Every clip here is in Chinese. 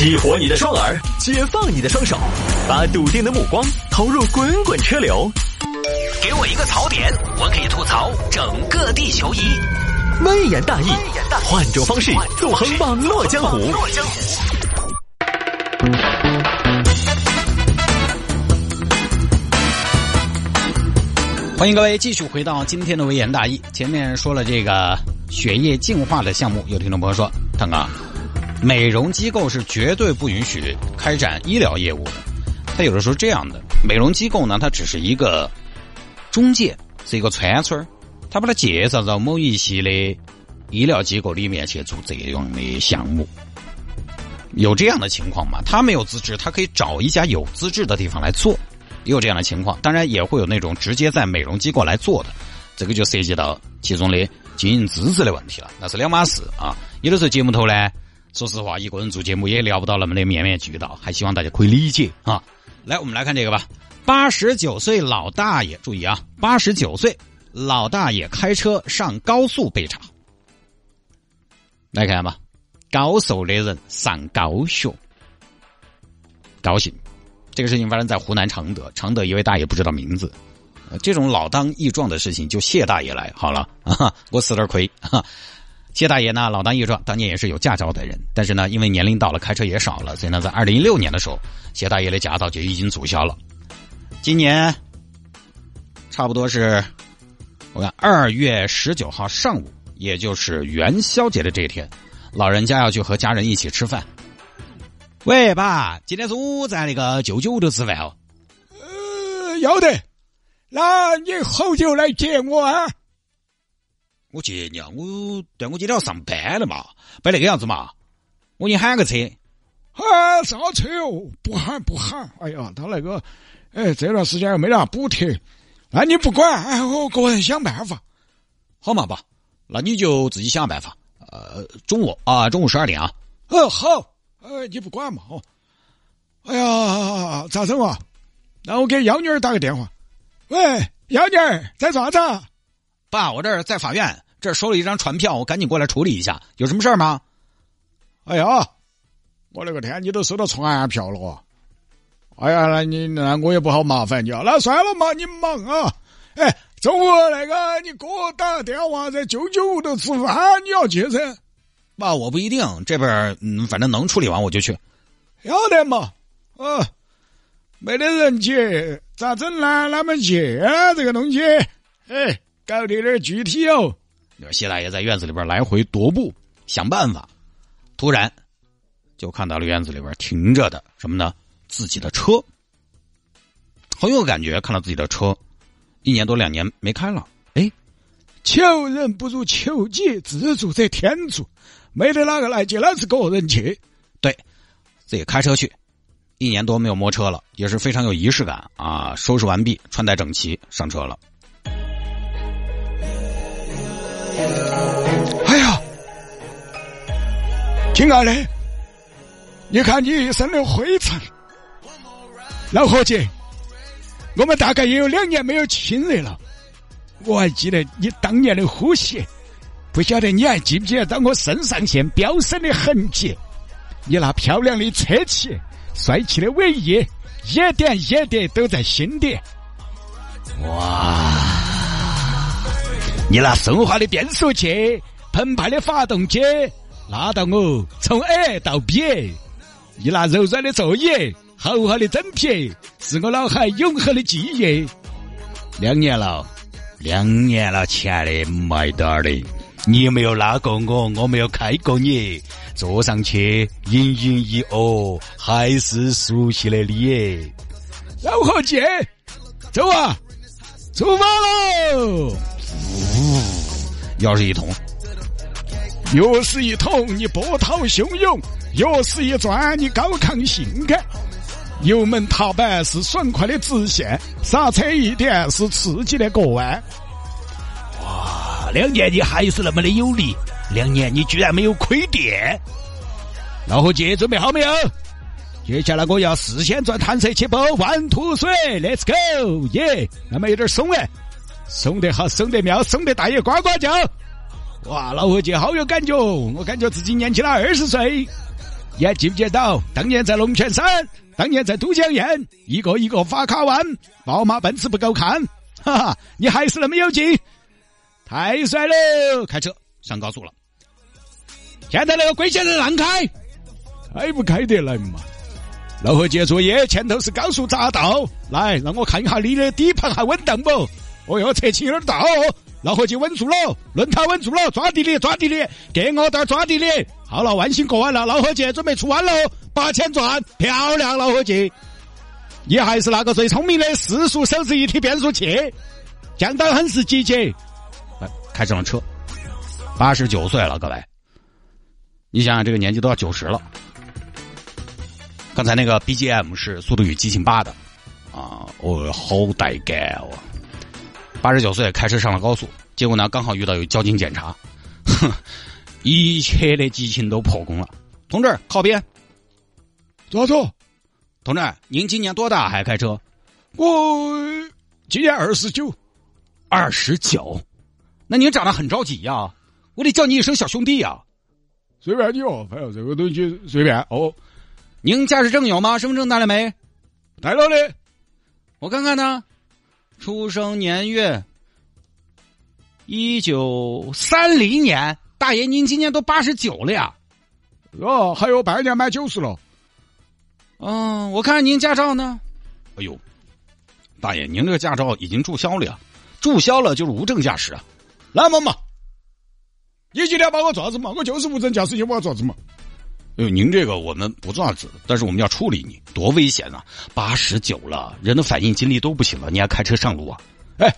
激活你的双耳，解放你的双手，把笃定的目光投入滚滚车流。给我一个槽点，我可以吐槽整个地球仪。微言大义，换种方式纵横网络江湖。欢迎各位继续回到今天的微言大义。前面说了这个血液净化的项目，有听众朋友说，腾哥，美容机构是绝对不允许开展医疗业务的。他有的时候这样的，美容机构呢，它只是一个中介，是一个串串儿，他把它介绍到某一系的医疗机构里面去做这样的项目。有这样的情况吗？他没有资质，他可以找一家有资质的地方来做。也有这样的情况，当然也会有那种直接在美容机构来做的，这个就涉及到其中的经营资质的问题了，那是两码事啊。有的时候节目头呢，说实话，一个人做节目也聊不到那么的面面俱到，还希望大家可以理解啊。来，我们来看这个吧。八十九岁老大爷，注意啊，八十九岁老大爷开车上高速被查，来看吧，高寿的人上高学，高兴。这个事情发生在湖南常德，常德一位大爷不知道名字，这种老当益壮的事情就谢大爷来好了啊，我死点亏。谢大爷呢，老当益壮，当年也是有驾照的人，但是呢，因为年龄到了，开车也少了，所以呢，在二零一六年的时候，谢大爷的驾照就已经注销了。今年差不多是我看二月十九号上午，也就是元宵节的这一天，老人家要去和家人一起吃饭。喂，爸，今天中午在那个舅舅屋头吃饭哦。呃，要得。那你好久来接我啊？我接你啊，我对我今天要上班了嘛，别那个样子嘛。我给你喊个车。啊，啥车哦？不喊不喊。哎呀，他那个，哎，这段时间又没啥补贴，那你不管，哎，我个人想办法。好嘛，爸，那你就自己想办法。呃，中午啊，中午十二点啊。呃，好。呃，你不管嘛？哦，哎呀，咋整啊？那我给幺女儿打个电话。喂，幺女儿在啥子？爸，我这儿在法院，这收了一张传票，我赶紧过来处理一下。有什么事儿吗？哎呀，我勒个天，你都收到传票了！哎呀，那你那我也不好麻烦你啊。那算了嘛，你忙啊。哎，中午那个你给我打个电话，在舅舅屋头吃饭，你要去噻。爸，我不一定，这边嗯，反正能处理完我就去。要得嘛，啊，没得人接，咋整呢？哪么接啊？这个东西，哎，搞得有点具体哦。谢大爷在院子里边来回踱步，想办法。突然，就看到了院子里边停着的什么呢？自己的车，很有感觉。看到自己的车，一年多两年没开了，哎，求人不如求己，自助者天助。没得哪个来接，那是个人去。对，自己开车去，一年多没有摸车了，也是非常有仪式感啊！收拾完毕，穿戴整齐，上车了。亲爱的，你看你一身的灰尘，老伙计，我们大概也有两年没有亲热了。我还记得你当年的呼吸。不晓得你还记不记得到我肾上腺飙升的痕迹？你那漂亮的车漆、帅气的尾翼，一点一滴都在心底。哇！你那顺滑的变速器、澎湃的发动机，拉到我从 A 到 B。你那柔软的座椅、厚厚的真皮，是我脑海永恒的记忆。两年了，两年了，亲爱的，my darling。你没有拉过我，我没有开过你，坐上去隐隐一哦，还是熟悉的你。老伙计，走啊，出发喽！呜，钥匙一通，又是一捅，你波涛汹涌；又是一转，你高亢性感。油门踏板是爽快的直线，刹车一点是刺激的过弯。哇两年你还是那么的有力，两年你居然没有亏电。老伙计，准备好没有？接下来我要事先转弹射起步，万吐水，Let's go，耶！那么有点松哎，松得好，松得妙，松得大爷呱呱叫。哇，老伙计好有感觉，我感觉自己年轻了二十岁。你还记不记得当年在龙泉山，当年在都江堰，一个一个发卡弯，宝马奔驰不够看，哈哈，你还是那么有劲，太帅了！开车上高速了，现在那个龟仙人让开，开不开得来嘛？老伙计作业，前头是高速匝道，来让我看一下你的底盘还稳当不？哦哟，侧倾有点大哦。老伙计稳住了，轮胎稳住了，抓地力，抓地力，给我点抓地力。好了，万星过完了，老伙计准备出弯喽，八千转，漂亮，老伙计，你还是那个最聪明的四速手自一体变速器，降档很是积极。开上了车，八十九岁了，各位，你想想这个年纪都要九十了。刚才那个 BGM 是《速度与激情八》的，啊，哦，好带感哦。八十九岁开车上了高速，结果呢，刚好遇到有交警检查，哼，一切的激情都破功了。同志，靠边！坐坐。同志，您今年多大还开车？我今年二十九。二十九？那您长得很着急呀，我得叫你一声小兄弟呀。随便你哦，反正这个东西随便哦。您驾驶证有吗？身份证带了没？带了嘞。我看看呢。出生年月一九三零年，大爷，您今年都八十九了呀？哦，还有半年满九十了。嗯，我看您驾照呢？哎呦，大爷，您这个驾照已经注销了呀？注销了就是无证驾驶啊？那么嘛，你今天把我抓子嘛？我就是无证驾驶，你把我抓子嘛？哎呦，您这个我们不抓子，但是我们要处理你，多危险啊！八十九了，人的反应精力都不行了，你还开车上路啊？哎，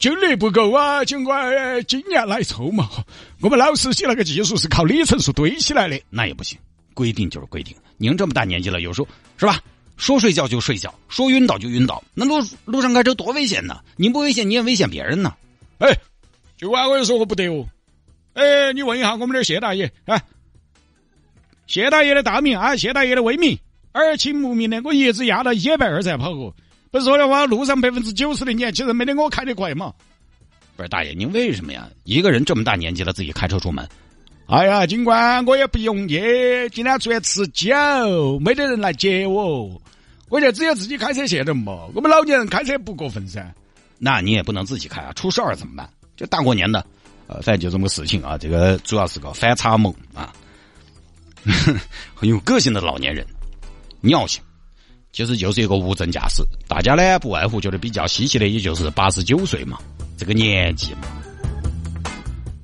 精力不够啊，尽管经验来凑嘛。我们老司机那个技术是靠里程数堆起来的，那也不行。规定就是规定，您这么大年纪了，有时候是吧？说睡觉就睡觉，说晕倒就晕倒，那路路上开车多危险呢！您不危险，你也危险别人呢。哎，就管我说我不得哦。哎，你问一下我们这谢大爷，哎。谢大爷的大名啊，谢大爷的威名，耳清目明的，我一直压到一百二才跑过。不是说的话，路上百分之九十的年轻人没得我开的快嘛？不是大爷，您为什么呀？一个人这么大年纪了，自己开车出门？哎呀，警官我也不容易，今天出来吃酒，没得人来接我，我就只有自己开车去的嘛。我们老年人开车不过分噻。那你也不能自己开啊，出事儿怎么办？就大过年的，呃，反正就这么个事情啊。这个主要是个反差萌啊。很有个性的老年人，尿性，其实就是一个无证驾驶。大家呢不外乎觉得比较稀奇的，也就是八十九岁嘛，这个年纪嘛。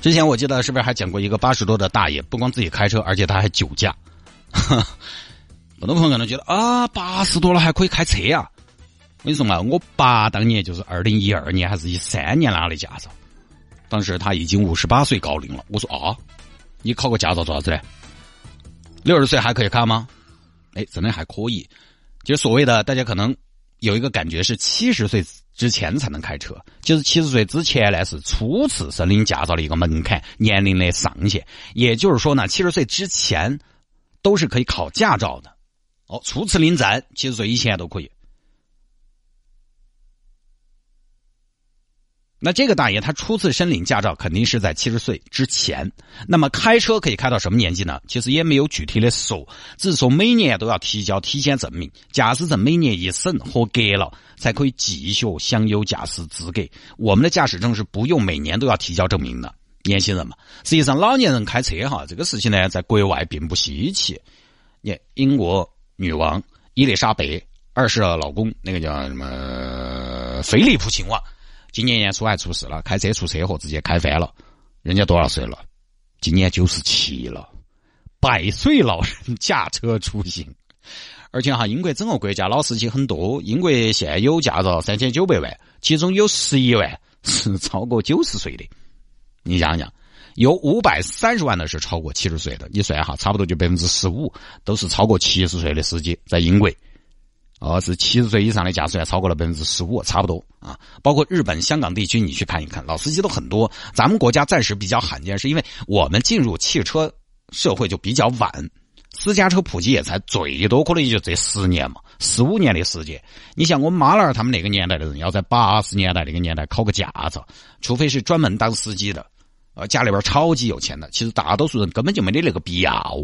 之前我记得是不是还讲过一个八十多的大爷，不光自己开车，而且他还酒驾。很多朋友可能觉得啊，八十多了还可以开车啊？我跟你说嘛，我爸当年就是二零一二年还是一三年拿的驾照，当时他已经五十八岁高龄了。我说啊，你考个驾照做啥子嘞？六十岁还可以看吗？哎，真的还可以。就所谓的，大家可能有一个感觉是七十岁之前才能开车。就是七十岁之前呢，是初次申领驾照的一个门槛年龄的上限。也就是说呢，七十岁之前都是可以考驾照的。哦，初次领证，七十岁以前都可以。那这个大爷他初次申领驾照肯定是在七十岁之前，那么开车可以开到什么年纪呢？其实也没有具体的说，只是说每年都要提交体检证明，驾驶证每年一审合格了才可以继续享有驾驶资格。我们的驾驶证是不用每年都要提交证明的。年轻人嘛，实际上老年人开车哈，这个事情呢，在国外并不稀奇。你英国女王伊丽莎白二世的老公那个叫什么菲利普亲王。今年年初还出事了，开车出车祸，直接开翻了。人家多少岁了？今年九十七了，百岁老人驾车出行。而且哈，英国整个国家老司机很多，英国现有驾照三千九百万，其中有十一万是超过九十岁的。你想想，有五百三十万的是超过七十岁的，你算哈，差不多就百分之十五都是超过七十岁的司机在英国。哦，是七十岁以上的驾驶员超过了百分之十五，差不多啊。包括日本、香港地区，你去看一看，老司机都很多。咱们国家暂时比较罕见，是因为我们进入汽车社会就比较晚，私家车普及也才最多可能也就这十年嘛，十五年的时间。你像我们妈那儿他们那个年代的人，要在八十年代那个年代考个驾照，除非是专门当司机的，呃，家里边超级有钱的，其实大多数人根本就没得那个必要。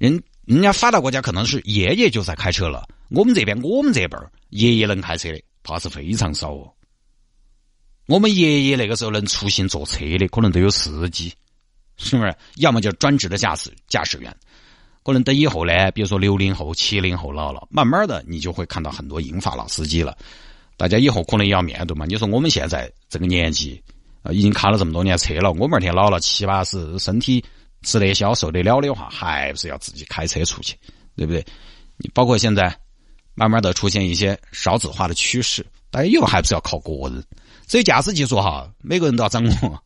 人人家发达国家可能是爷爷就在开车了，我们这边我们这辈儿爷爷能开车的，怕是非常少哦。我们爷爷那个时候能出行坐车的，可能都有司机，是不是？要么就专职的驾驶驾驶员。可能等以后呢，比如说六零后、七零后老了，慢慢的你就会看到很多银发老司机了。大家以后可能也要面对嘛。你说我们现在这个年纪，啊，已经开了这么多年车了，我们二天老了七八十，身体吃得消、受得了的话，还不是要自己开车出去，对不对？你包括现在慢慢的出现一些少子化的趋势，但又还不是要靠个人。所以驾驶技术哈，每个人都要掌握。